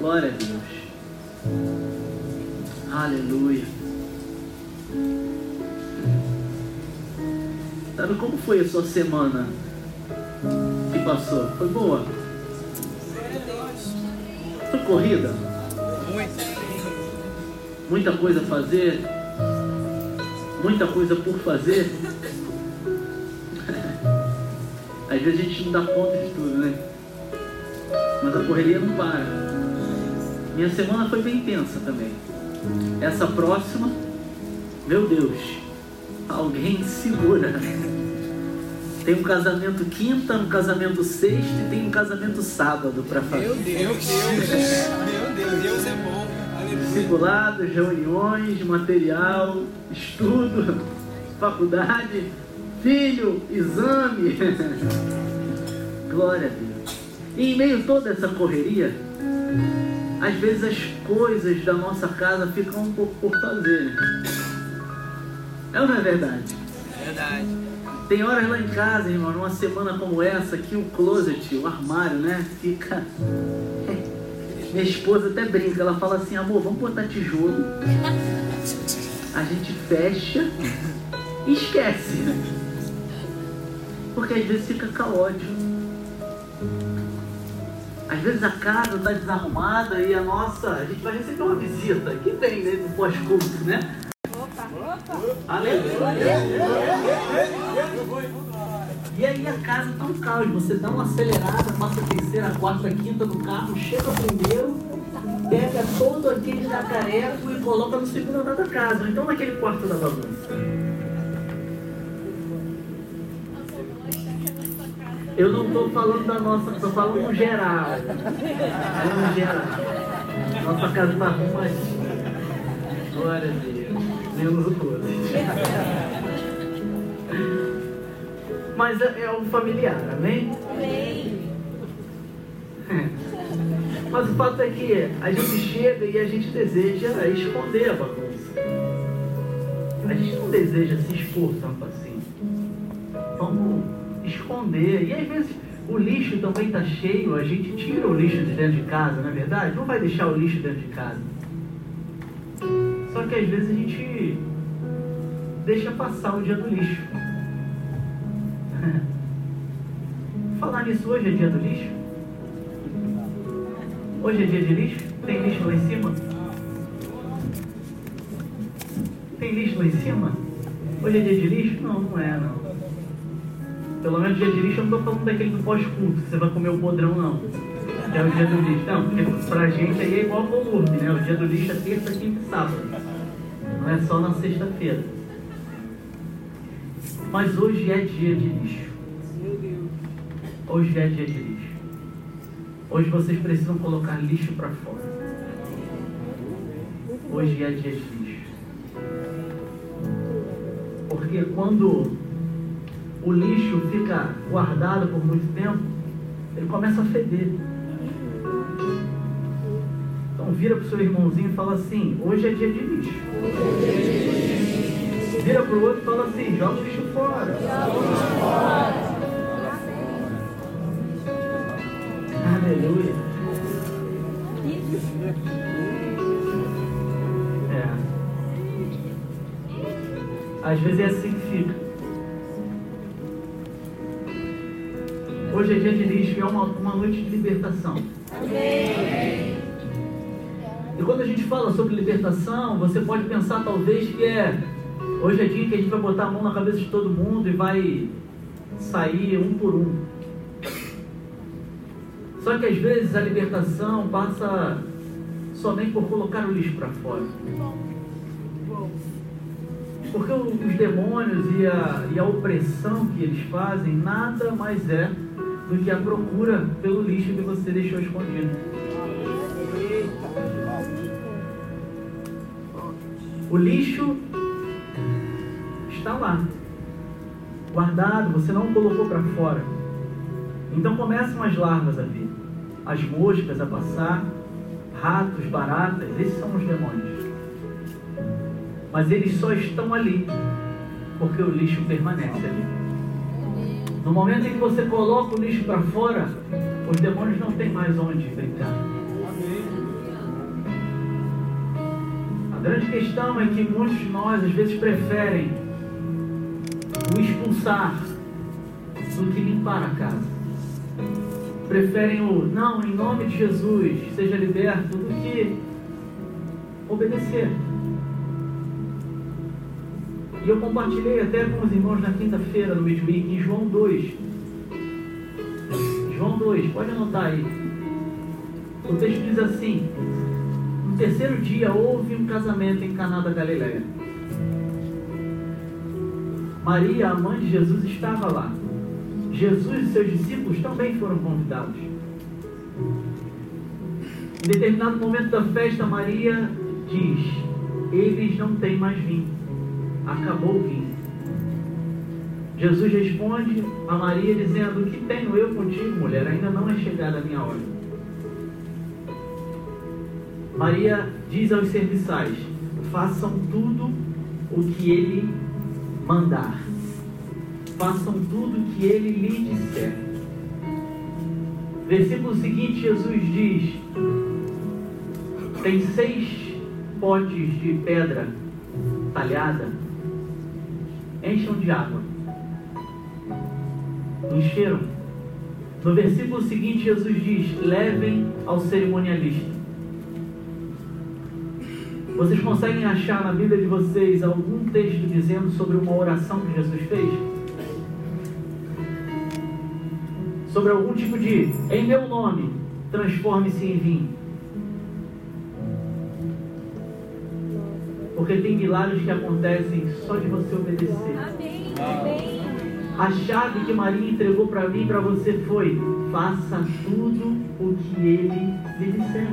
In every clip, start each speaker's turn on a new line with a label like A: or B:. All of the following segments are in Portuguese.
A: Glória a Deus. Aleluia. Sabe como foi a sua semana que passou? Foi boa? Foi corrida? Muita coisa a fazer? Muita coisa por fazer? Às vezes a gente não dá conta de tudo, né? Mas a correria não para. Minha semana foi bem intensa também. Essa próxima, meu Deus, alguém segura. Tem um casamento quinta, um casamento sexta e tem um casamento sábado para fazer.
B: Meu Deus, meu Deus, meu Deus, Deus é bom.
A: Discipulados, reuniões, material, estudo, faculdade, filho, exame. Glória a Deus. E em meio a toda essa correria, às vezes as coisas da nossa casa ficam um pouco por fazer. É ou não é verdade?
B: É verdade.
A: Tem horas lá em casa, irmão, numa semana como essa, que o closet, o armário, né, fica. Minha esposa até brinca, ela fala assim, amor, vamos botar tijolo. A gente fecha e esquece. Porque às vezes fica caótico. Às vezes a casa está desarrumada e a nossa. A gente vai receber uma visita. Que tem, né? No pós-culto, né? Opa! Opa! Aleluia! E aí a casa está um caos. Você dá uma acelerada, passa a terceira, a quarta, a quinta no carro, chega primeiro, pega todo aquele jacareco e coloca no segundo andar da casa. Então naquele quarto da bagunça. Eu não estou falando da nossa, estou falando no geral. No geral. Nossa casa está arrumadinha. Glória a Deus. Menos o todo. Mas é, é um familiar, amém? Amém. Mas o fato é que a gente chega e a gente deseja esconder a bagunça. A gente não deseja se expor tanto assim. Vamos esconder. E às vezes o lixo também está cheio, a gente tira o lixo de dentro de casa, não é verdade? Não vai deixar o lixo dentro de casa. Só que às vezes a gente deixa passar o dia do lixo. Falar nisso hoje é dia do lixo? Hoje é dia de lixo? Tem lixo lá em cima? Tem lixo lá em cima? Hoje é dia de lixo? Não, não é não. Pelo menos dia de lixo eu não estou falando daquele do pós-culto, que você vai comer o podrão, não. Que é o dia do lixo. Não, porque pra gente aí é igual ao Lourdes, né? O dia do lixo é terça, quinta e sábado. Não é só na sexta-feira. Mas hoje é dia de lixo. Hoje é dia de lixo. Hoje vocês precisam colocar lixo para fora. Hoje é dia de lixo. Porque quando o lixo fica guardado por muito tempo, ele começa a feder. Então vira para o seu irmãozinho e fala assim, hoje é dia de lixo. Vira para o outro e fala assim, joga o lixo fora. Aleluia. É. Às vezes é assim noite de libertação. Amém. E quando a gente fala sobre libertação, você pode pensar talvez que é hoje é dia que a gente vai botar a mão na cabeça de todo mundo e vai sair um por um. Só que às vezes a libertação passa somente por colocar o lixo para fora. Porque os demônios e a, e a opressão que eles fazem nada mais é do que a procura pelo lixo que você deixou escondido. O lixo está lá, guardado, você não colocou para fora. Então começam as larvas a vir, as moscas a passar, ratos, baratas, esses são os demônios. Mas eles só estão ali porque o lixo permanece ali. No momento em que você coloca o lixo para fora, os demônios não têm mais onde brincar. A grande questão é que muitos de nós às vezes preferem o expulsar do que limpar a casa. Preferem o não, em nome de Jesus, seja liberto, do que obedecer. E eu compartilhei até com os irmãos na quinta-feira no Midweek, em João 2. João 2, pode anotar aí. O texto diz assim: No terceiro dia houve um casamento em Caná da Galileia. Maria, a mãe de Jesus, estava lá. Jesus e seus discípulos também foram convidados. Em determinado momento da festa, Maria diz: Eles não têm mais vinho acabou o vinho. Jesus responde a Maria dizendo: O que tenho eu contigo, mulher? Ainda não é chegada a minha hora. Maria diz aos serviçais: Façam tudo o que ele mandar. Façam tudo o que ele lhe disser. Versículo seguinte, Jesus diz: Tem seis potes de pedra talhada encham de água. Encheram. No versículo seguinte, Jesus diz: levem ao cerimonialista. Vocês conseguem achar na Bíblia de vocês algum texto dizendo sobre uma oração que Jesus fez? Sobre algum tipo de, em meu nome, transforme-se em vinho. Porque tem milagres que acontecem só de você obedecer. Amém. A chave que Maria entregou para mim e para você foi: faça tudo o que ele lhe disser.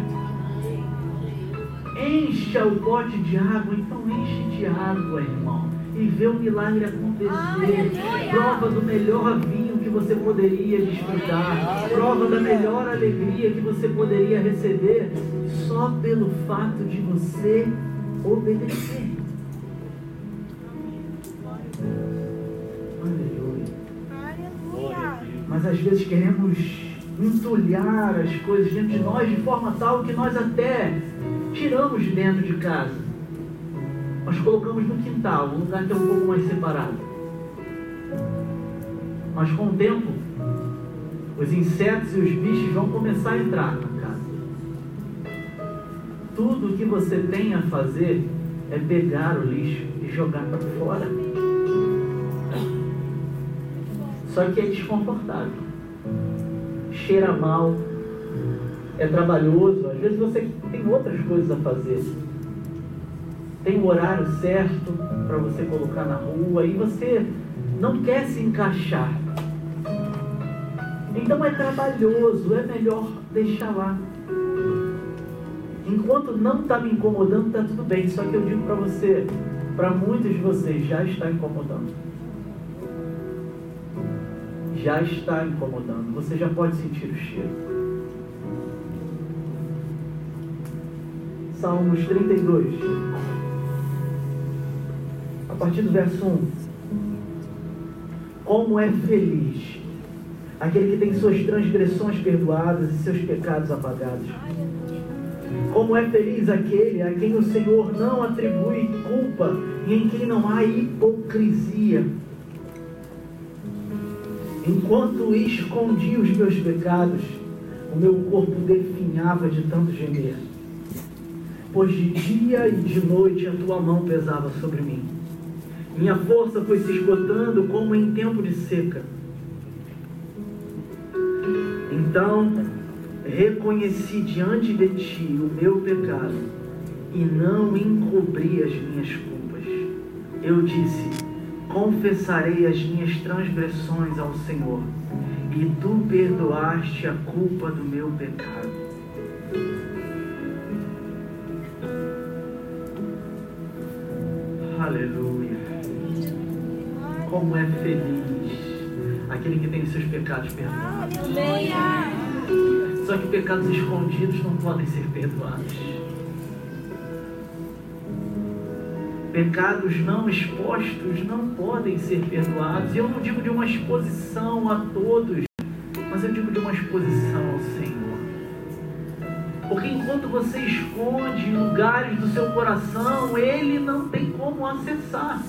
A: Encha o pote de água, então enche de água, irmão. E vê o milagre acontecer. Prova do melhor vinho que você poderia desfrutar. Prova da melhor alegria que você poderia receber só pelo fato de você obedecer. Aleluia. Mas às vezes queremos entulhar as coisas dentro de nós de forma tal que nós até tiramos de dentro de casa. Nós colocamos no quintal, um lugar que é um pouco mais separado. Mas com o tempo, os insetos e os bichos vão começar a entrar tudo que você tem a fazer é pegar o lixo e jogar para fora. Só que é desconfortável. Cheira mal. É trabalhoso. Às vezes você tem outras coisas a fazer. Tem o horário certo para você colocar na rua e você não quer se encaixar. Então é trabalhoso, é melhor deixar lá. Enquanto não está me incomodando, está tudo bem. Só que eu digo para você, para muitos de vocês, já está incomodando. Já está incomodando. Você já pode sentir o cheiro. Salmos 32. A partir do verso 1. Como é feliz aquele que tem suas transgressões perdoadas e seus pecados apagados. Como é feliz aquele a quem o Senhor não atribui culpa e em quem não há hipocrisia. Enquanto escondi os meus pecados, o meu corpo definhava de tanto gemer. Pois de dia e de noite a tua mão pesava sobre mim. Minha força foi se esgotando como em tempo de seca. Então reconheci diante de ti o meu pecado e não encobri as minhas culpas. Eu disse: Confessarei as minhas transgressões ao Senhor, e tu perdoaste a culpa do meu pecado. Aleluia. Como é feliz aquele que tem seus pecados perdoados. Aleluia. Só que pecados escondidos não podem ser perdoados. Pecados não expostos não podem ser perdoados. E eu não digo de uma exposição a todos, mas eu digo de uma exposição ao Senhor. Porque enquanto você esconde lugares do seu coração, ele não tem como acessar.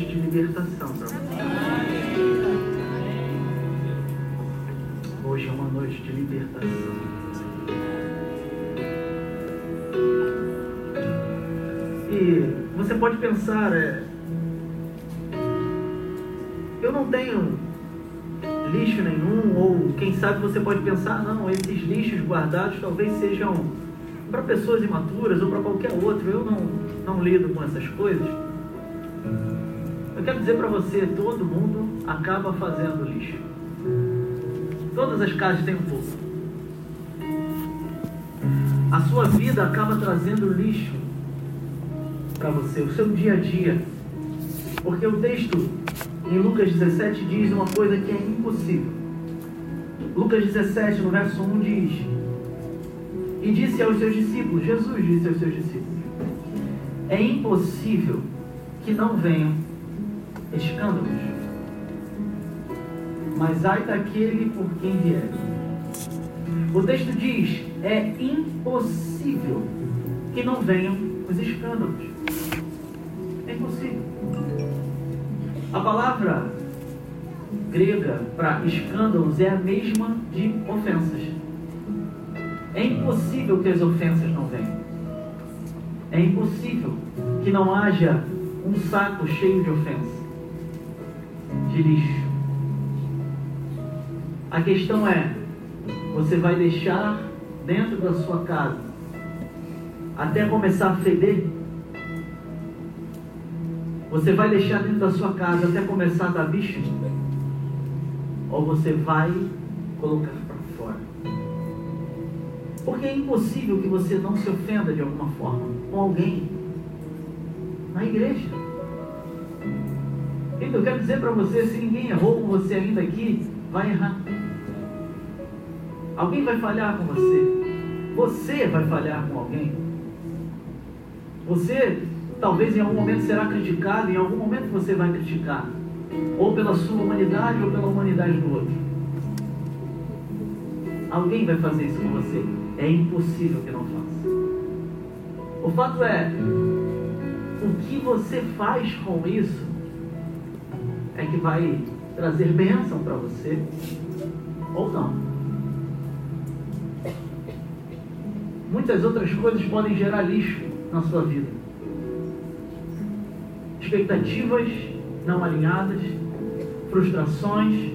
A: De libertação para você. Hoje é uma noite de libertação. E você pode pensar, é, eu não tenho lixo nenhum, ou quem sabe você pode pensar, não, esses lixos guardados talvez sejam para pessoas imaturas ou para qualquer outro, eu não, não lido com essas coisas. Eu quero dizer para você, todo mundo acaba fazendo lixo. Todas as casas têm um pouco. A sua vida acaba trazendo lixo para você, o seu dia a dia. Porque o texto em Lucas 17 diz uma coisa que é impossível. Lucas 17, no verso 1 diz: E disse aos seus discípulos, Jesus disse aos seus discípulos: É impossível que não venham escândalos, mas ai daquele por quem vier. O texto diz: É impossível que não venham os escândalos. É impossível. A palavra grega para escândalos é a mesma de ofensas. É impossível que as ofensas não venham. É impossível que não haja um saco cheio de ofensa, de lixo. A questão é: você vai deixar dentro da sua casa até começar a feder? Você vai deixar dentro da sua casa até começar a dar bicho? Ou você vai colocar para fora? Porque é impossível que você não se ofenda de alguma forma com alguém na igreja. Então eu quero dizer para você, se ninguém errou com você ainda aqui, vai errar. Alguém vai falhar com você. Você vai falhar com alguém. Você talvez em algum momento será criticado, em algum momento você vai criticar, ou pela sua humanidade ou pela humanidade do outro. Alguém vai fazer isso com você. É impossível que não faça. O fato é, o que você faz com isso é que vai trazer bênção para você ou não. Muitas outras coisas podem gerar lixo na sua vida expectativas não alinhadas, frustrações,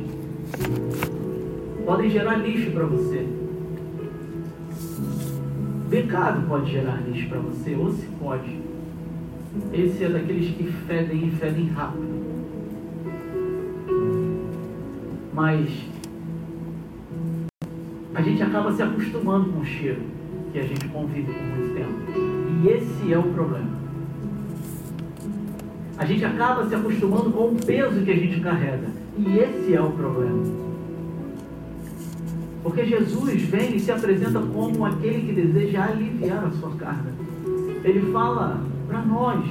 A: podem gerar lixo para você. Pecado pode gerar lixo para você, ou se pode. Esse é daqueles que fedem e fedem rápido. Mas a gente acaba se acostumando com o cheiro que a gente convive por muito tempo. E esse é o problema. A gente acaba se acostumando com o peso que a gente carrega. E esse é o problema. Porque Jesus vem e se apresenta como aquele que deseja aliviar a sua carga. Ele fala para nós: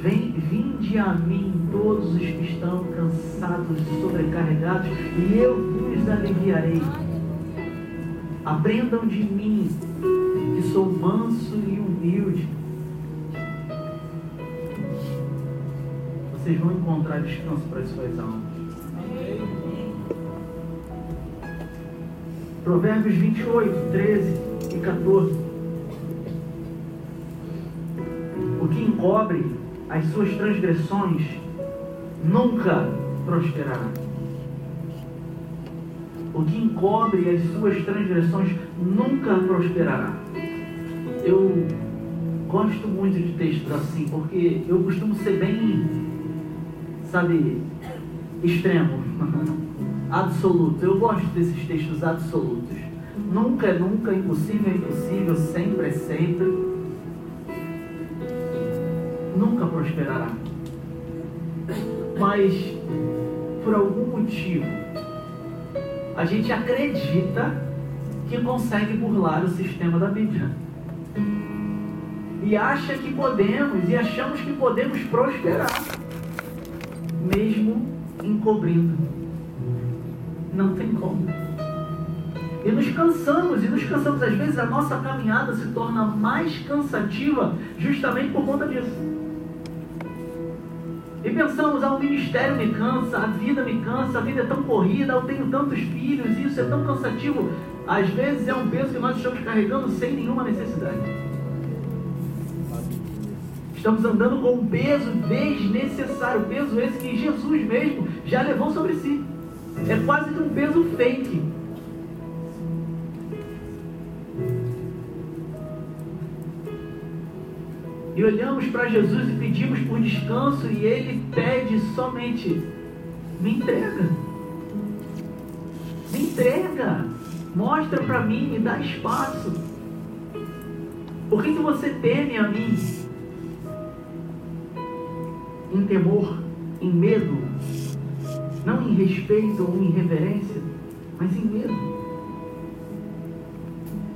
A: Vem, vinde a mim todos os que estão cansados e sobrecarregados, e eu vos aliviarei. Aprendam de mim, que sou manso e humilde vocês vão encontrar descanso para as suas almas. Provérbios 28, 13 e 14. O que encobre as suas transgressões nunca prosperará. O que encobre as suas transgressões nunca prosperará. Eu gosto muito de textos assim, porque eu costumo ser bem sabe, extremo, absoluto. Eu gosto desses textos absolutos. Nunca é nunca, impossível é impossível, sempre é sempre. Nunca prosperará. Mas, por algum motivo, a gente acredita que consegue burlar o sistema da Bíblia. e acha que podemos e achamos que podemos prosperar, mesmo encobrindo. Não tem como. E nos cansamos, e nos cansamos. Às vezes a nossa caminhada se torna mais cansativa justamente por conta disso. E pensamos, ah, o ministério me cansa, a vida me cansa, a vida é tão corrida, eu tenho tantos filhos, isso é tão cansativo. Às vezes é um peso que nós estamos carregando sem nenhuma necessidade. Estamos andando com um peso desnecessário, peso esse que Jesus mesmo já levou sobre si. É quase que um peso fake. E olhamos para Jesus e pedimos por descanso e ele pede somente: me entrega. Me entrega. Mostra para mim, me dá espaço. Por que, que você teme a mim? Em temor, em medo, não em respeito ou em reverência, mas em medo.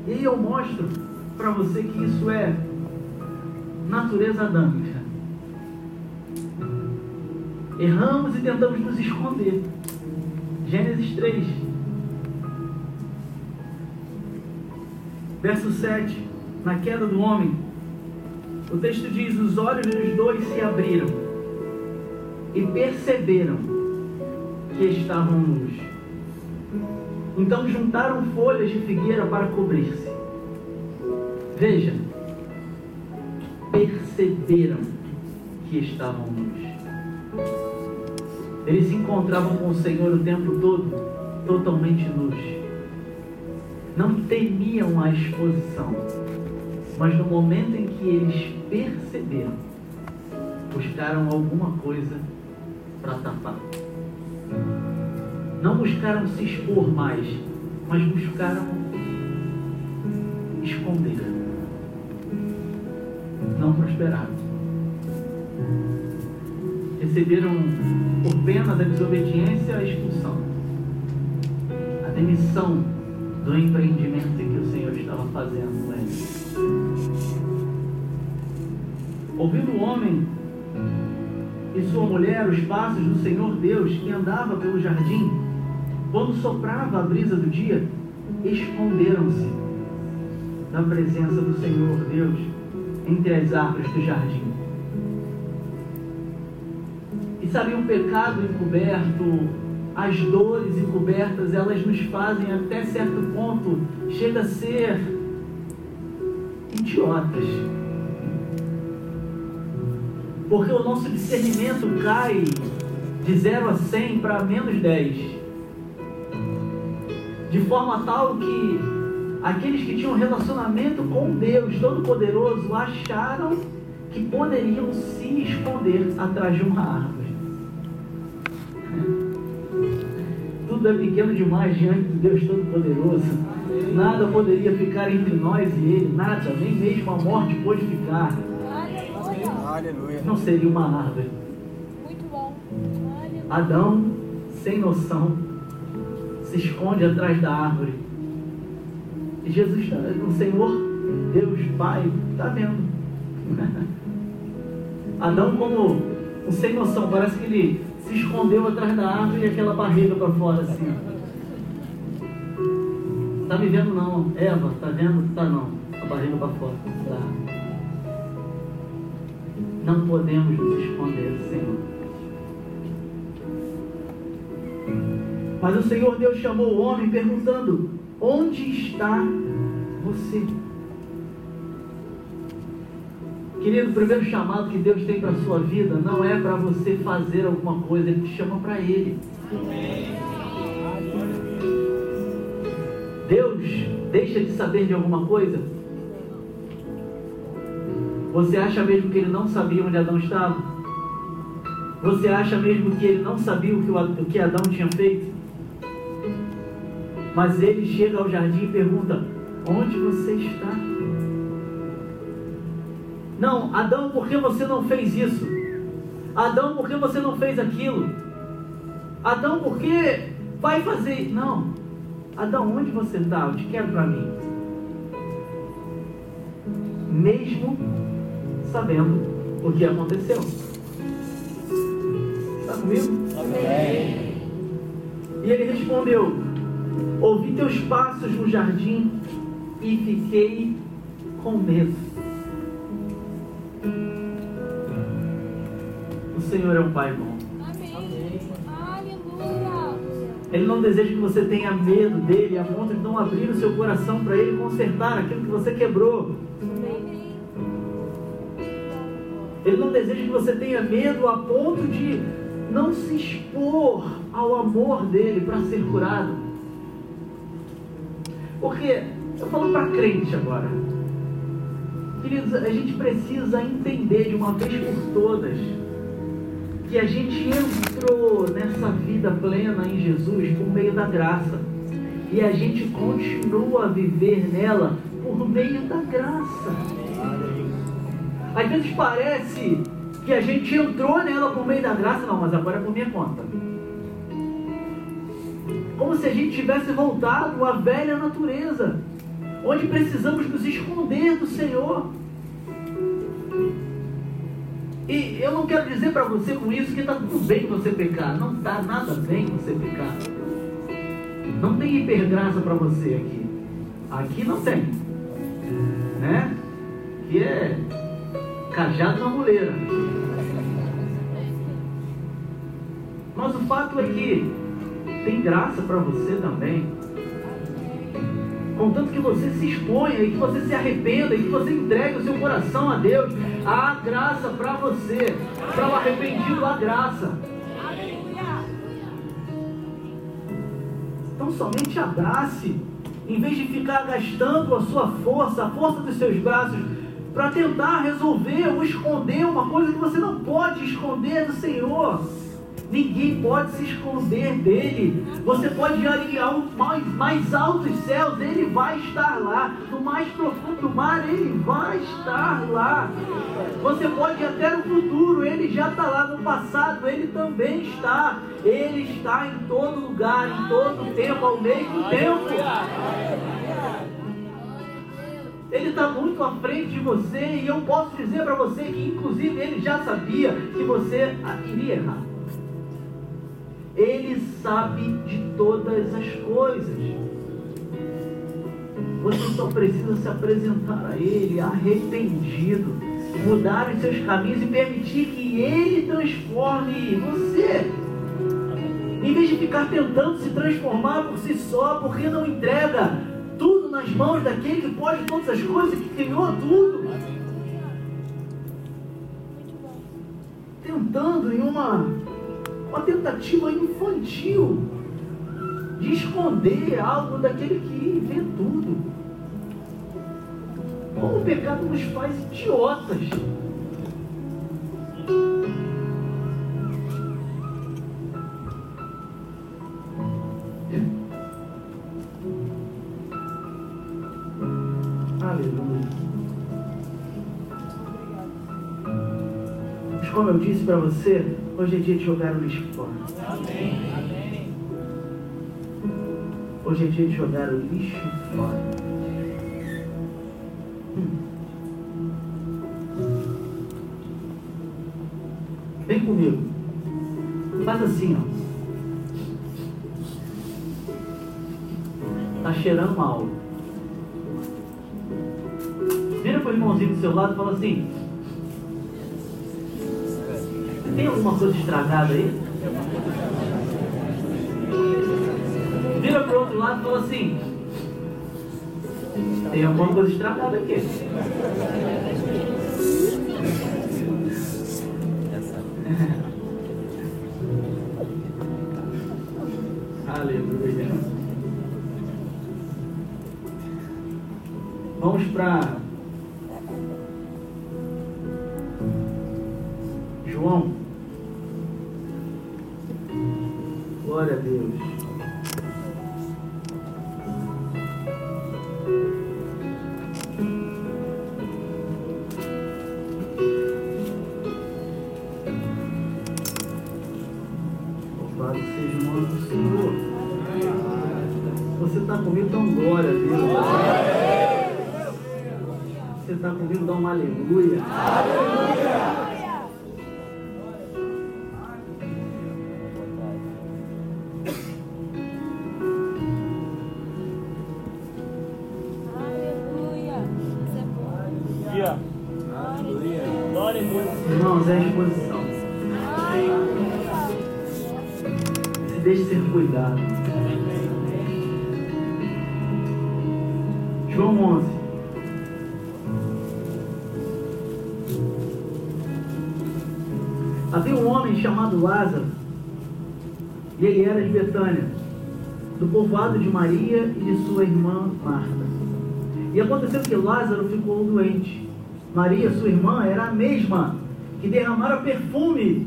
A: E aí eu mostro para você que isso é natureza adâmica. Erramos e tentamos nos esconder. Gênesis 3, verso 7. Na queda do homem, o texto diz: Os olhos dos dois se abriram e perceberam que estavam nus. Então juntaram folhas de figueira para cobrir-se. Veja, perceberam que estavam nus. Eles se encontravam com o Senhor o tempo todo, totalmente nus. Não temiam a exposição, mas no momento em que eles perceberam, buscaram alguma coisa para tapar. Não buscaram se expor mais, mas buscaram esconder não prosperaram. Receberam por pena da desobediência a expulsão, a demissão do empreendimento que o Senhor estava fazendo eles. Ouvindo o homem e sua mulher os passos do Senhor Deus que andava pelo jardim, quando soprava a brisa do dia, esconderam-se da presença do Senhor Deus entre as árvores do jardim. E sabe, o pecado encoberto, as dores encobertas, elas nos fazem até certo ponto, chega a ser idiotas. Porque o nosso discernimento cai de 0 a 100 para menos 10. De forma tal que aqueles que tinham relacionamento com Deus Todo-Poderoso acharam que poderiam se esconder atrás de uma árvore. Tudo é pequeno demais diante de Deus Todo-Poderoso. Nada poderia ficar entre nós e Ele, nada, nem mesmo a morte pôde ficar. Aleluia. Não seria uma árvore. Muito bom. Adão, sem noção, se esconde atrás da árvore e Jesus, o Senhor, Deus Pai, está vendo. Adão, como um sem noção, parece que ele se escondeu atrás da árvore e aquela barriga para fora assim. Está me vendo não, Eva, está vendo? Está não, a barriga para fora. Tá. Não podemos nos esconder, Senhor. Mas o Senhor Deus chamou o homem perguntando: Onde está você? Querido, o primeiro chamado que Deus tem para a sua vida não é para você fazer alguma coisa, Ele te chama para Ele. Deus deixa de saber de alguma coisa? Você acha mesmo que ele não sabia onde Adão estava? Você acha mesmo que ele não sabia o que Adão tinha feito? Mas ele chega ao jardim e pergunta: Onde você está? Não, Adão, por que você não fez isso? Adão, por que você não fez aquilo? Adão, por que vai fazer? Não. Adão, onde você está? Eu te quero para mim. Mesmo sabendo o que aconteceu. Está comigo? Amém. E ele respondeu: Ouvi teus passos no jardim e fiquei com medo. O Senhor é um Pai bom. Ele não deseja que você tenha medo dele a ponto de não abrir o seu coração para ele consertar aquilo que você quebrou. Ele não deseja que você tenha medo a ponto de não se expor ao amor dele para ser curado. Porque eu falo para crente agora. Queridos, a gente precisa entender de uma vez por todas que a gente entrou nessa vida plena em Jesus por meio da graça. E a gente continua a viver nela por meio da graça. Às vezes parece que a gente entrou nela por meio da graça, não, mas agora é por minha conta. Como se a gente tivesse voltado à velha natureza, onde precisamos nos esconder do Senhor. E eu não quero dizer para você com isso que está tudo bem você pecar. Não está nada bem você pecar. Não tem hipergraça para você aqui. Aqui não tem. Né? Que é cajado na muleira. Mas o fato é que tem graça para você também. Contanto que você se exponha e que você se arrependa e que você entregue o seu coração a Deus. Há graça para você. Para o arrependido, há graça. Então somente abrace. Em vez de ficar gastando a sua força, a força dos seus braços, para tentar resolver ou esconder uma coisa que você não pode esconder do Senhor. Ninguém pode se esconder dele. Você pode ir ao mais, mais altos céus, ele vai estar lá. No mais profundo do mar, ele vai estar lá. Você pode ir até no futuro, ele já está lá. No passado, ele também está. Ele está em todo lugar, em todo tempo, ao mesmo tempo. Ele está muito à frente de você e eu posso dizer para você que, inclusive, ele já sabia que você iria errar. Ele sabe de todas as coisas. Você só precisa se apresentar a Ele arrependido, mudar os seus caminhos e permitir que Ele transforme você. Em vez de ficar tentando se transformar por si só, porque não entrega tudo nas mãos daquele que pode todas as coisas, que criou tudo. Tentando em uma uma tentativa infantil de esconder algo daquele que vê tudo. Como o pecado nos faz idiotas. Como eu disse para você, Hoje é dia de jogar o lixo fora. Amém. Hoje é dia de jogar o lixo fora. Hum. Vem comigo. Faz assim, ó. Tá cheirando mal. Vira para o irmãozinho do seu lado e fala assim: tem alguma coisa estragada aí? Vira para o outro lado e fala assim: Tem alguma coisa estragada aqui. Aleluia. Vamos para dá um aleluia. Aleluia! Irmãos, é a exposição. Se deixe ser cuidado. João 11. Chamado Lázaro, e ele era de Betânia, do povoado de Maria e de sua irmã Marta. E aconteceu que Lázaro ficou doente. Maria, sua irmã, era a mesma que derramara perfume.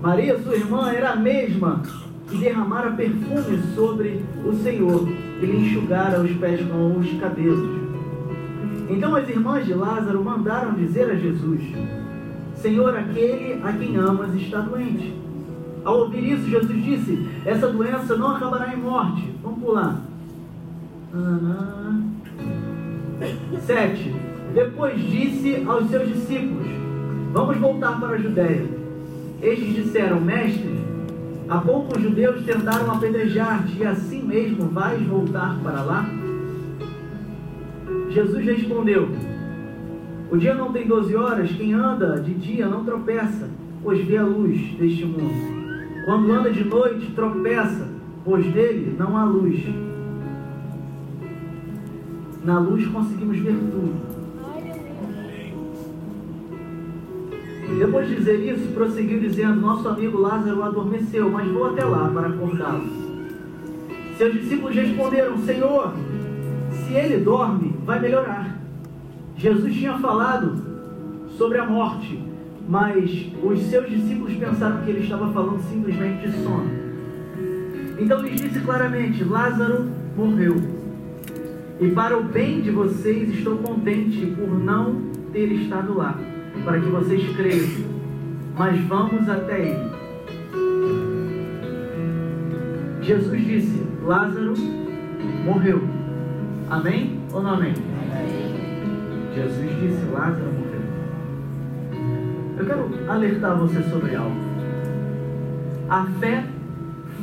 A: Maria, sua irmã, era a mesma que derramara perfume sobre o Senhor e lhe enxugara os pés com os cabelos. Então as irmãs de Lázaro mandaram dizer a Jesus: Senhor, aquele a quem amas está doente. Ao ouvir isso, Jesus disse: Essa doença não acabará em morte. Vamos pular. 7. Depois disse aos seus discípulos: Vamos voltar para a Judéia. Estes disseram: Mestre, há pouco os judeus tentaram apedrejar-te, e assim mesmo vais voltar para lá? Jesus respondeu: O dia não tem doze horas, quem anda de dia não tropeça, pois vê a luz deste mundo. Quando anda de noite, tropeça, pois dele não há luz. Na luz conseguimos ver tudo. Depois de dizer isso, prosseguiu dizendo: Nosso amigo Lázaro adormeceu, mas vou até lá para acordá-lo. Seus discípulos responderam: Senhor, se ele dorme, vai melhorar. Jesus tinha falado sobre a morte, mas os seus discípulos pensaram que ele estava falando simplesmente de sono. Então lhes disse claramente: Lázaro morreu. E para o bem de vocês, estou contente por não ter estado lá, para que vocês creiam. Mas vamos até ele. Jesus disse: Lázaro morreu. Amém ou não amém? Jesus disse: Lázaro morreu. Eu quero alertar você sobre algo. A fé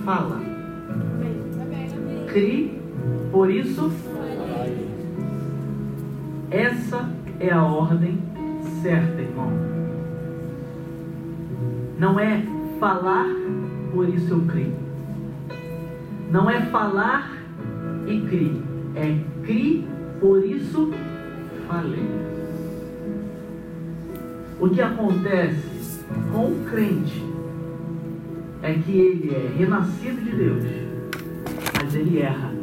A: fala. Crie, por isso essa é a ordem certa, irmão. Não é falar, por isso eu creio. Não é falar e crie. É crie, por isso falei. O que acontece com o crente é que ele é renascido de Deus, mas ele erra.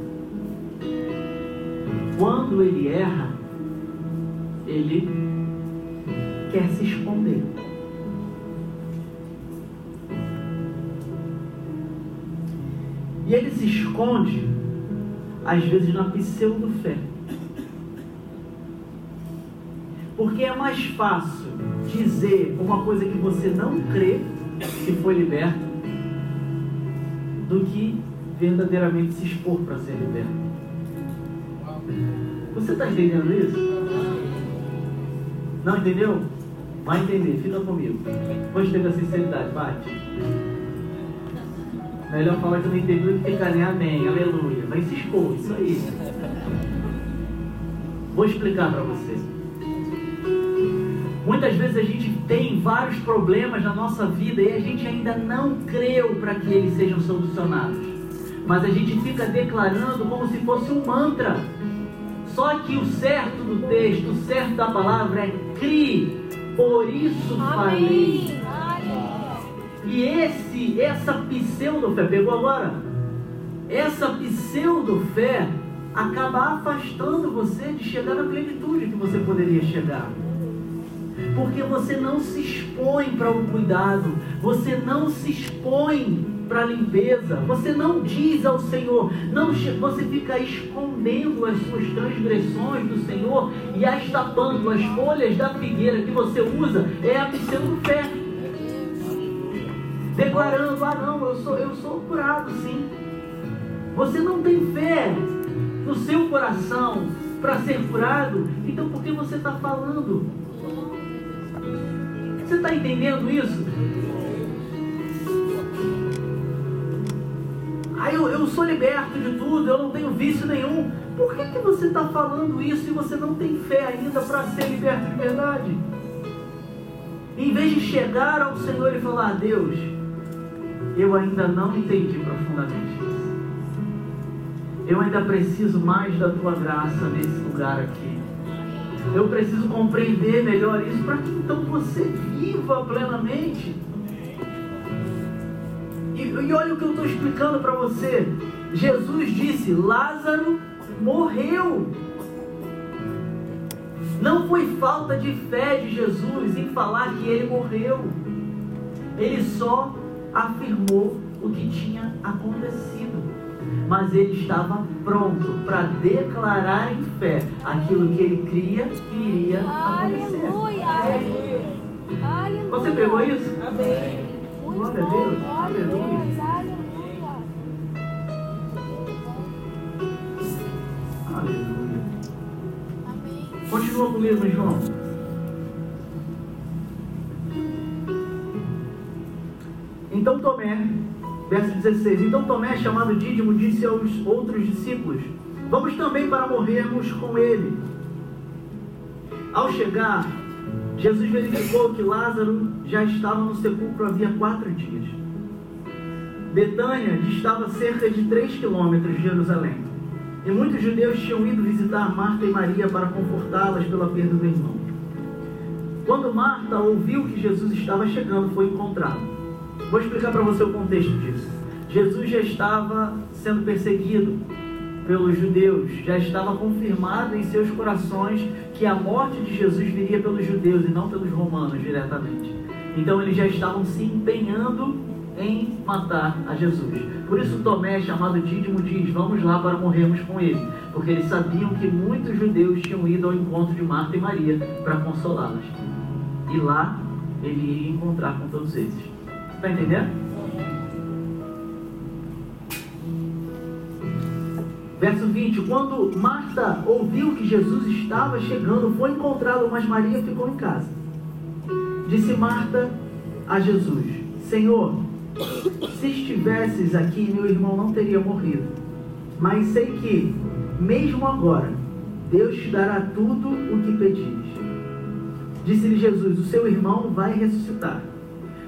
A: Quando ele erra, ele quer se esconder. E ele se esconde, às vezes, na pseudo-fé. Porque é mais fácil dizer uma coisa que você não crê que foi liberto do que verdadeiramente se expor para ser liberto. Você está entendendo isso? Não entendeu? Vai entender, fica comigo. Depois teve a sinceridade, bate. Melhor falar que não entendeu do que ficar nem amém, aleluia. Vai se expor, isso aí. Vou explicar para você. Muitas vezes a gente tem vários problemas na nossa vida e a gente ainda não creu para que eles sejam solucionados. Mas a gente fica declarando como se fosse um mantra. Só que o certo do texto, o certo da palavra é crie, por isso falei. E esse, essa pseudo-fé, pegou agora? Essa pseudo-fé acaba afastando você de chegar na plenitude que você poderia chegar. Porque você não se expõe para o cuidado, você não se expõe para a limpeza. Você não diz ao Senhor, não, você fica escondendo as suas transgressões do Senhor e as tapando. As folhas da figueira que você usa é a pseudo-fé. Declarando, ah não, eu sou, eu sou curado sim. Você não tem fé no seu coração para ser curado, então por que você está falando? Você está entendendo isso? Ah, eu, eu sou liberto de tudo, eu não tenho vício nenhum. Por que, que você está falando isso e você não tem fé ainda para ser liberto de verdade? Em vez de chegar ao Senhor e falar, Deus, eu ainda não entendi profundamente isso. Eu ainda preciso mais da tua graça nesse lugar aqui. Eu preciso compreender melhor isso para que então você viva plenamente. E, e olha o que eu estou explicando para você. Jesus disse: Lázaro morreu. Não foi falta de fé de Jesus em falar que ele morreu. Ele só afirmou o que tinha acontecido. Mas ele estava pronto para declarar em fé aquilo que ele cria que iria acontecer. Aleluia. Você pegou isso? Amém. Glória a Deus. Aleluia. Aleluia. Continua comigo, João. Então Tomé, verso 16: Então Tomé, chamado Dídimo, disse aos outros discípulos: Vamos também para morrermos com ele. Ao chegar, Jesus verificou que Lázaro já estava no sepulcro havia quatro dias. Betânia distava cerca de três quilômetros de Jerusalém. E muitos judeus tinham ido visitar Marta e Maria para confortá-las pela perda do irmão. Quando Marta ouviu que Jesus estava chegando, foi encontrá-lo. Vou explicar para você o contexto disso. Jesus já estava sendo perseguido pelos judeus, já estava confirmado em seus corações que a morte de Jesus viria pelos judeus e não pelos romanos diretamente. Então eles já estavam se empenhando em matar a Jesus. Por isso Tomé, chamado Dídimo, diz: Vamos lá para morrermos com ele. Porque eles sabiam que muitos judeus tinham ido ao encontro de Marta e Maria para consolá-las. E lá ele ia encontrar com todos eles. Está entendendo? Verso 20: Quando Marta ouviu que Jesus estava chegando, foi encontrá-lo, mas Maria ficou em casa. Disse Marta a Jesus: Senhor, se estivesses aqui, meu irmão não teria morrido. Mas sei que, mesmo agora, Deus te dará tudo o que pedires. Disse-lhe Jesus: O seu irmão vai ressuscitar.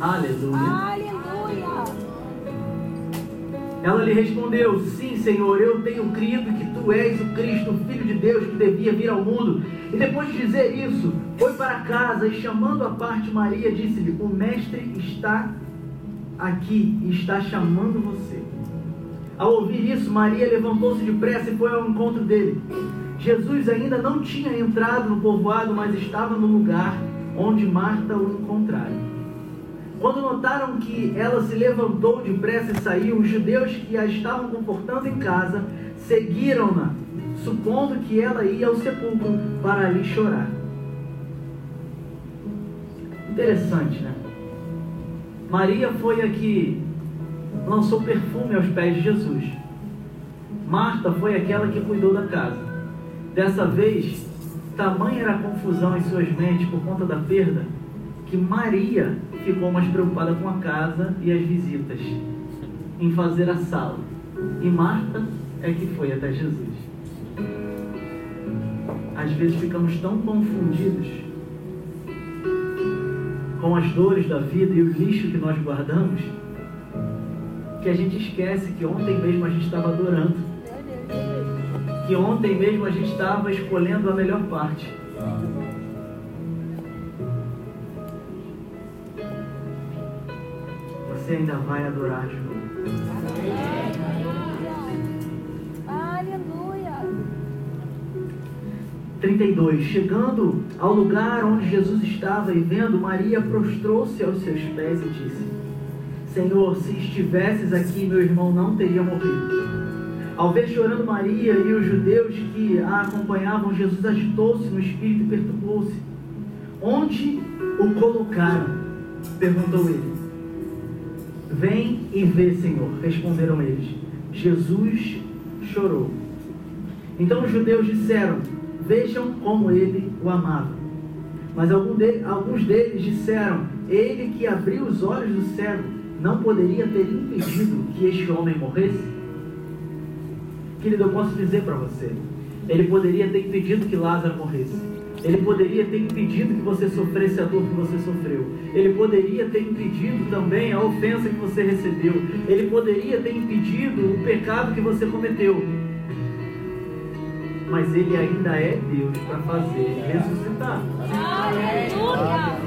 A: Aleluia. Ela lhe respondeu: Sim, Senhor, eu tenho crido que tu és o Cristo, o Filho de Deus que devia vir ao mundo. E depois de dizer isso, foi para casa e, chamando a parte Maria, disse-lhe: O Mestre está aqui e está chamando você. Ao ouvir isso, Maria levantou-se depressa e foi ao encontro dele. Jesus ainda não tinha entrado no povoado, mas estava no lugar onde Marta o encontrara. Quando notaram que ela se levantou depressa e saiu, os judeus que a estavam confortando em casa seguiram-na, supondo que ela ia ao sepulcro para ali chorar. Interessante, né? Maria foi a que lançou perfume aos pés de Jesus. Marta foi aquela que cuidou da casa. Dessa vez, tamanha era a confusão em suas mentes por conta da perda, que Maria ficou mais preocupada com a casa e as visitas, em fazer a sala. E Marta é que foi até Jesus. Às vezes ficamos tão confundidos com as dores da vida e o lixo que nós guardamos, que a gente esquece que ontem mesmo a gente estava adorando, que ontem mesmo a gente estava escolhendo a melhor parte. Você ainda vai adorar de novo.
C: Aleluia.
A: 32. Chegando ao lugar onde Jesus estava e vendo, Maria prostrou-se aos seus pés e disse: Senhor, se estivesses aqui, meu irmão não teria morrido. Ao ver chorando Maria e os judeus que a acompanhavam, Jesus agitou-se no espírito e perturbou-se. Onde o colocaram? perguntou ele. Vem e vê, Senhor, responderam eles. Jesus chorou. Então os judeus disseram: Vejam como ele o amava. Mas alguns deles disseram: Ele que abriu os olhos do cego não poderia ter impedido que este homem morresse? Querido, eu posso dizer para você: Ele poderia ter impedido que Lázaro morresse. Ele poderia ter impedido que você sofresse a dor que você sofreu. Ele poderia ter impedido também a ofensa que você recebeu. Ele poderia ter impedido o pecado que você cometeu mas ele ainda é Deus para fazer ressuscitar. Aleluia!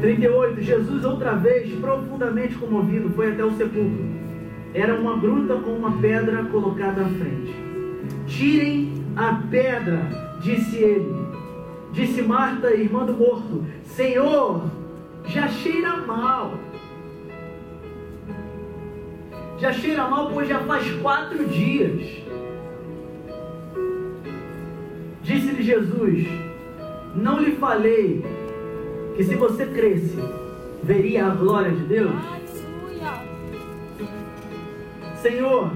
A: 38. Jesus, outra vez, profundamente comovido, foi até o sepulcro. Era uma gruta com uma pedra colocada à frente. Tirem a pedra, disse ele. Disse Marta, irmã do morto: Senhor, já cheira mal já cheira mal, pois já faz quatro dias. Disse-lhe Jesus: Não lhe falei que se você cresce, veria a glória de Deus? Senhor,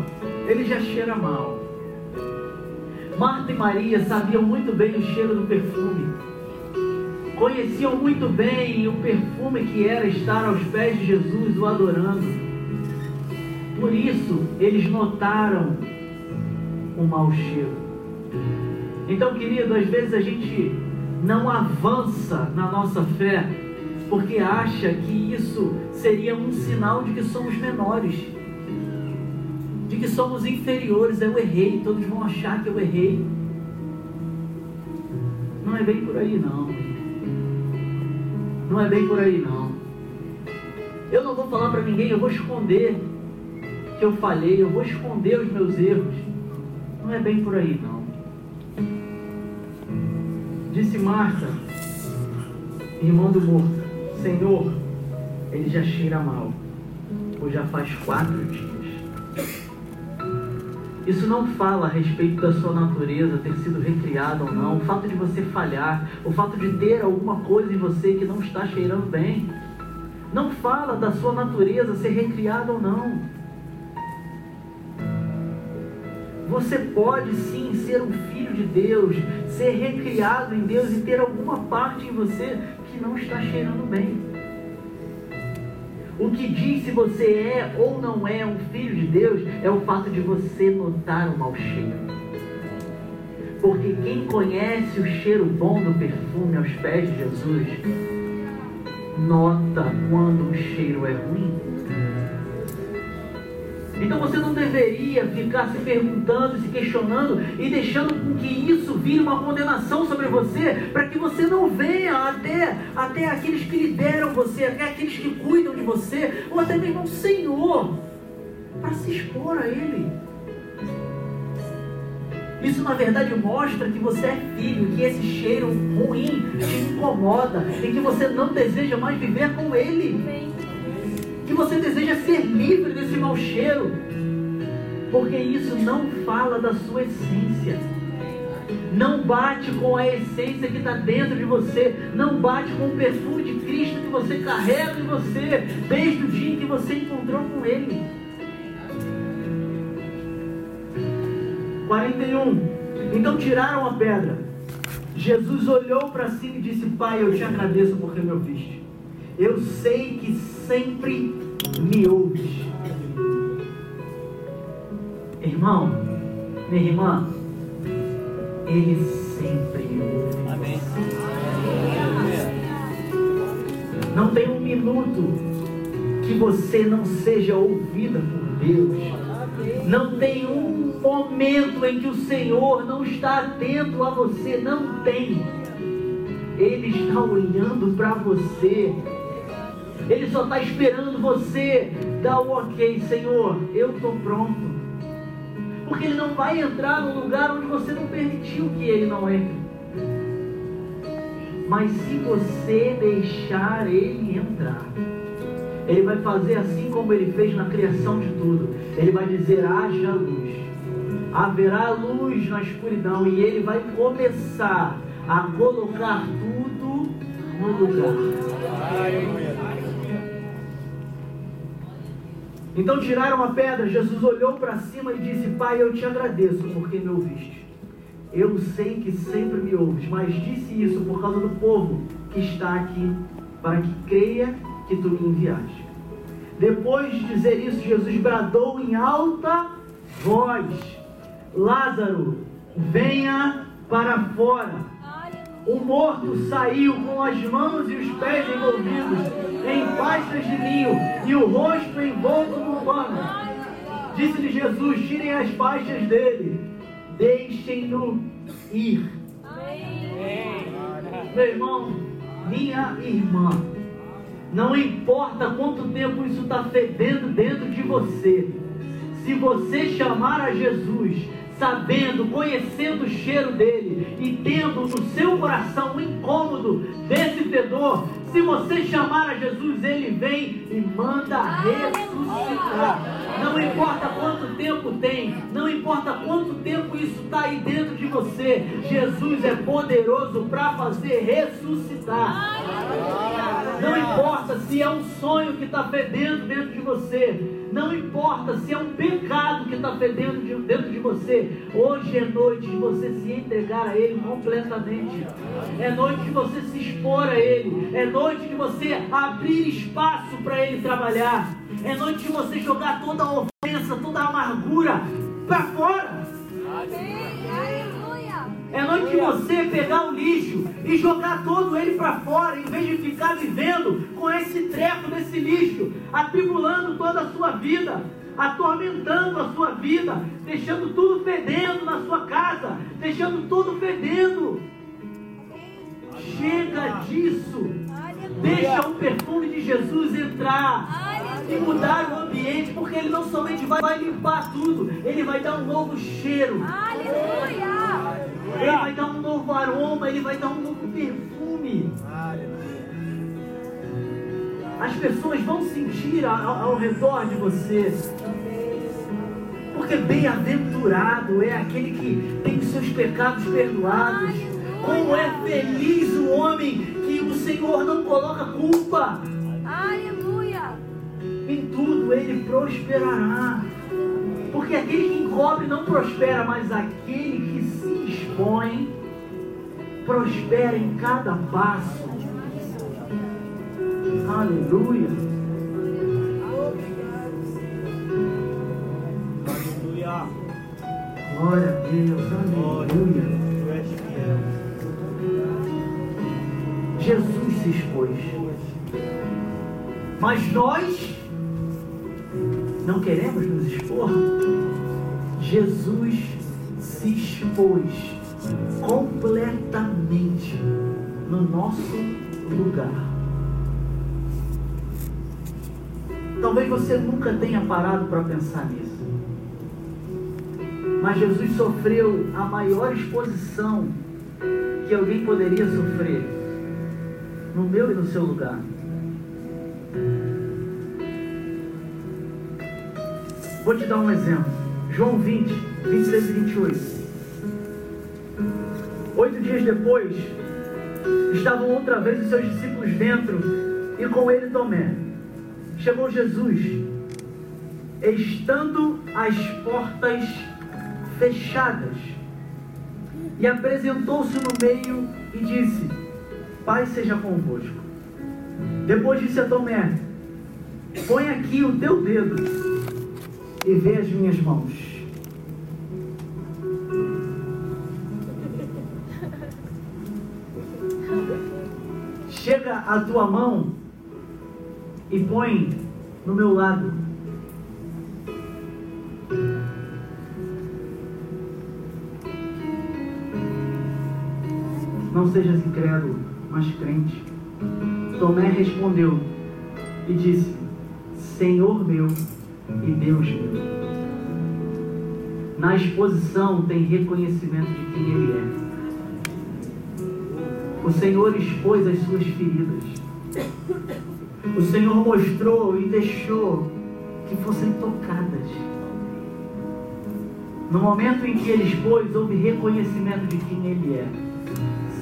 A: ele já cheira mal. Marta e Maria sabiam muito bem o cheiro do perfume. Conheciam muito bem o perfume que era estar aos pés de Jesus, o adorando. Por isso, eles notaram o mau cheiro. Então, querido, às vezes a gente não avança na nossa fé porque acha que isso seria um sinal de que somos menores, de que somos inferiores. Eu errei, todos vão achar que eu errei. Não é bem por aí, não. Não é bem por aí, não. Eu não vou falar para ninguém, eu vou esconder que eu falhei, eu vou esconder os meus erros. Não é bem por aí, não. Disse Marta, irmão do morto, Senhor, ele já cheira mal, pois já faz quatro dias. Isso não fala a respeito da sua natureza ter sido recriada ou não, o fato de você falhar, o fato de ter alguma coisa em você que não está cheirando bem. Não fala da sua natureza ser recriada ou não. Você pode sim ser um filho de Deus, ser recriado em Deus e ter alguma parte em você que não está cheirando bem. O que diz se você é ou não é um filho de Deus é o fato de você notar o mau cheiro. Porque quem conhece o cheiro bom do perfume aos pés de Jesus, nota quando o cheiro é ruim então você não deveria ficar se perguntando, se questionando e deixando com que isso vire uma condenação sobre você, para que você não venha até, até aqueles que lideram você, até aqueles que cuidam de você, ou até mesmo o Senhor, para se expor a Ele. Isso na verdade mostra que você é filho, que esse cheiro ruim te incomoda e que você não deseja mais viver com Ele que você deseja ser livre desse mau cheiro, porque isso não fala da sua essência. Não bate com a essência que está dentro de você. Não bate com o perfume de Cristo que você carrega em você desde o dia que você encontrou com Ele. 41. Então tiraram a pedra. Jesus olhou para cima e disse: Pai, eu te agradeço porque me ouviste. Eu sei que sempre me ouves. Irmão, minha irmã, Ele sempre me ouve. Amém. Não tem um minuto que você não seja ouvida por Deus. Não tem um momento em que o Senhor não está atento a você. Não tem. Ele está olhando para você ele só está esperando você dar o ok, Senhor, eu estou pronto. Porque ele não vai entrar no lugar onde você não permitiu que ele não entre. Mas se você deixar ele entrar, ele vai fazer assim como ele fez na criação de tudo. Ele vai dizer: haja luz. Haverá luz na escuridão e ele vai começar a colocar tudo no lugar. Então tiraram a pedra, Jesus olhou para cima e disse: Pai, eu te agradeço porque me ouviste. Eu sei que sempre me ouves, mas disse isso por causa do povo que está aqui, para que creia que tu me enviaste. Depois de dizer isso, Jesus bradou em alta voz: Lázaro, venha para fora. O morto saiu com as mãos e os pés envolvidos em pastas de linho e o rosto envolto no pano. Disse-lhe Jesus: Tirem as faixas dele, deixem-no ir. Meu irmão, minha irmã, não importa quanto tempo isso está fedendo dentro de você, se você chamar a Jesus, sabendo, conhecendo o cheiro dele e tendo no seu coração um incômodo desse fedor, se você chamar a Jesus, ele vem e manda ressuscitar. Não importa quanto tempo tem, não importa quanto tempo isso está aí dentro de você, Jesus é poderoso para fazer ressuscitar. Não importa se é um sonho que está fedendo dentro de você, não importa se é um pecado que está fedendo de, dentro de você. Hoje é noite de você se entregar a Ele completamente. É noite de você se expor a Ele. É noite de você abrir espaço para Ele trabalhar. É noite de você jogar toda a ofensa, toda a amargura para fora. É noite de você pegar o lixo e jogar todo ele para fora, em vez de ficar vivendo com esse treco desse lixo, atribulando toda a sua vida, atormentando a sua vida, deixando tudo fedendo na sua casa, deixando tudo fedendo. Chega disso. Deixa o perfume de Jesus entrar e mudar o ambiente, porque ele não somente vai, limpar tudo, ele vai dar um novo cheiro.
C: Aleluia!
A: Ele vai dar um novo aroma, ele vai dar um novo perfume. As pessoas vão sentir ao, ao redor de você. Porque bem-aventurado é aquele que tem os seus pecados perdoados. Como é feliz o homem que o Senhor não coloca culpa.
C: Aleluia!
A: Em tudo ele prosperará. Porque aquele que encobre não prospera, mas aquele que expõe prospera em cada passo. Aleluia.
D: Aleluia.
A: Glória a Deus. Aleluia. Jesus se expôs. Mas nós não queremos nos expor. Jesus se expôs completamente no nosso lugar. Talvez você nunca tenha parado para pensar nisso. Mas Jesus sofreu a maior exposição que alguém poderia sofrer no meu e no seu lugar. Vou te dar um exemplo. João 20, 26 e 28. Oito dias depois, estavam outra vez os seus discípulos dentro e com ele Tomé. Chegou Jesus, estando as portas fechadas, e apresentou-se no meio e disse: Pai seja convosco. Depois disse a Tomé: Põe aqui o teu dedo e vê as minhas mãos. A tua mão e põe no meu lado. Não sejas incrédulo, mas crente. Tomé respondeu e disse: Senhor meu e Deus meu. na exposição tem reconhecimento de quem Ele é. O Senhor expôs as suas feridas. O Senhor mostrou e deixou que fossem tocadas. No momento em que ele expôs, houve reconhecimento de quem ele é.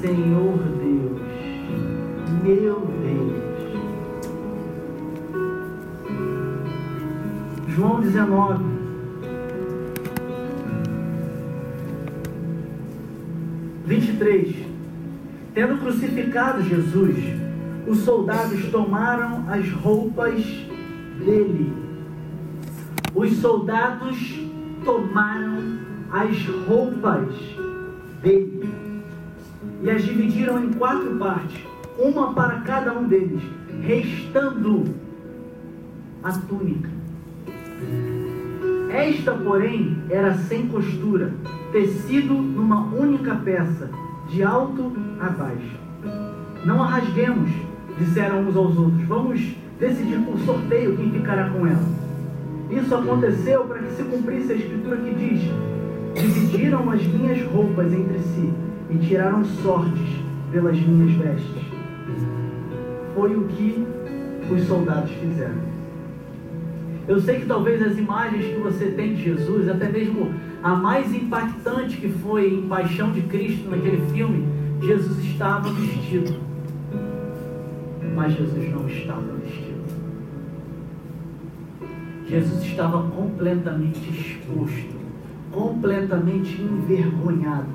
A: Senhor Deus, meu Deus. João 19. Vinte e três. Tendo crucificado Jesus, os soldados tomaram as roupas dele. Os soldados tomaram as roupas dele e as dividiram em quatro partes, uma para cada um deles, restando a túnica. Esta, porém, era sem costura, tecido numa única peça, de alto a baixo. Não a rasguemos, disseram uns aos outros. Vamos decidir por sorteio quem ficará com ela. Isso aconteceu para que se cumprisse a escritura que diz: Dividiram as minhas roupas entre si e tiraram sortes pelas minhas vestes. Foi o que os soldados fizeram. Eu sei que talvez as imagens que você tem de Jesus, até mesmo a mais impactante que foi em Paixão de Cristo naquele filme, Jesus estava vestido. Mas Jesus não estava vestido. Jesus estava completamente exposto, completamente envergonhado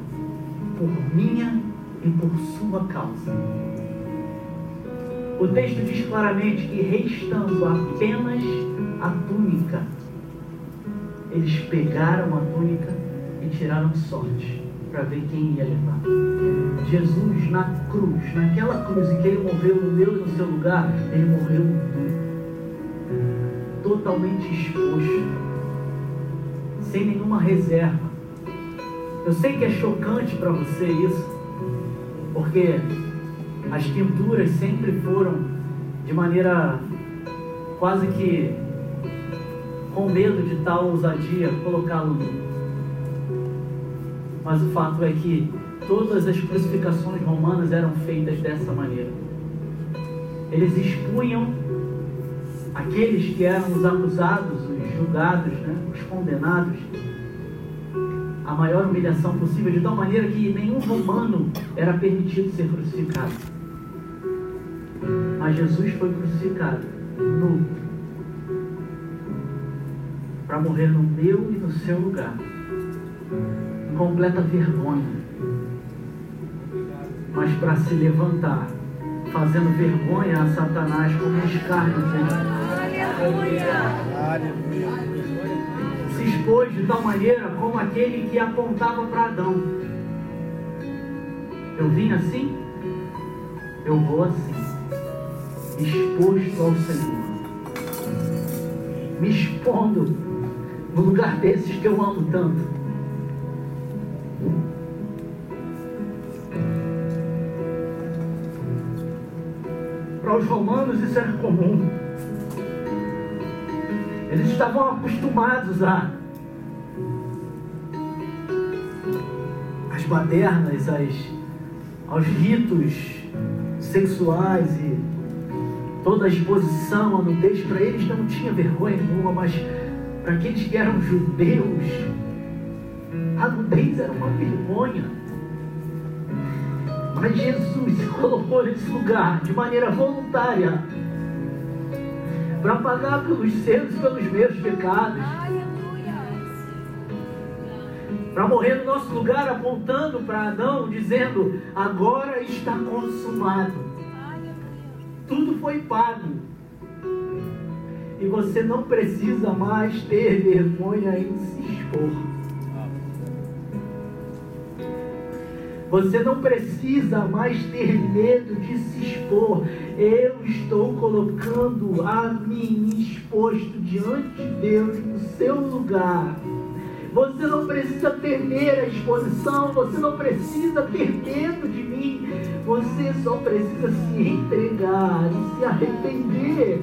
A: por minha e por sua causa. O texto diz claramente que restando apenas a túnica, eles pegaram a túnica e tiraram sorte para ver quem ia levar. Jesus na cruz, naquela cruz em que ele morreu no meu e no seu lugar, ele morreu nu totalmente exposto, sem nenhuma reserva. Eu sei que é chocante para você isso, porque as pinturas sempre foram de maneira quase que com medo de tal ousadia colocá-lo nu. Mas o fato é que todas as crucificações romanas eram feitas dessa maneira. Eles expunham aqueles que eram os acusados, os julgados, né, os condenados, a maior humilhação possível, de tal maneira que nenhum romano era permitido ser crucificado. Mas Jesus foi crucificado nu para morrer no meu e no seu lugar, em completa vergonha, mas para se levantar, fazendo vergonha a Satanás como um escárnio se expôs de tal maneira como aquele que apontava para Adão. Eu vim assim, eu vou assim, exposto ao Senhor, me expondo no lugar desses que eu amo tanto. Para os romanos isso era comum. Eles estavam acostumados a as badernas, as, aos ritos sexuais e toda a exposição, a nudez, para eles não tinha vergonha nenhuma, mas para aqueles que eram judeus, a nudez era uma vergonha. Mas Jesus se colocou nesse lugar de maneira voluntária para pagar pelos seus e pelos meus pecados. Para morrer no nosso lugar, apontando para Adão, dizendo: agora está consumado. Tudo foi pago. E você não precisa mais ter vergonha em se expor. Você não precisa mais ter medo de se expor. Eu estou colocando a mim exposto diante de Deus no seu lugar. Você não precisa temer a exposição, você não precisa ter medo de mim. Você só precisa se entregar e se arrepender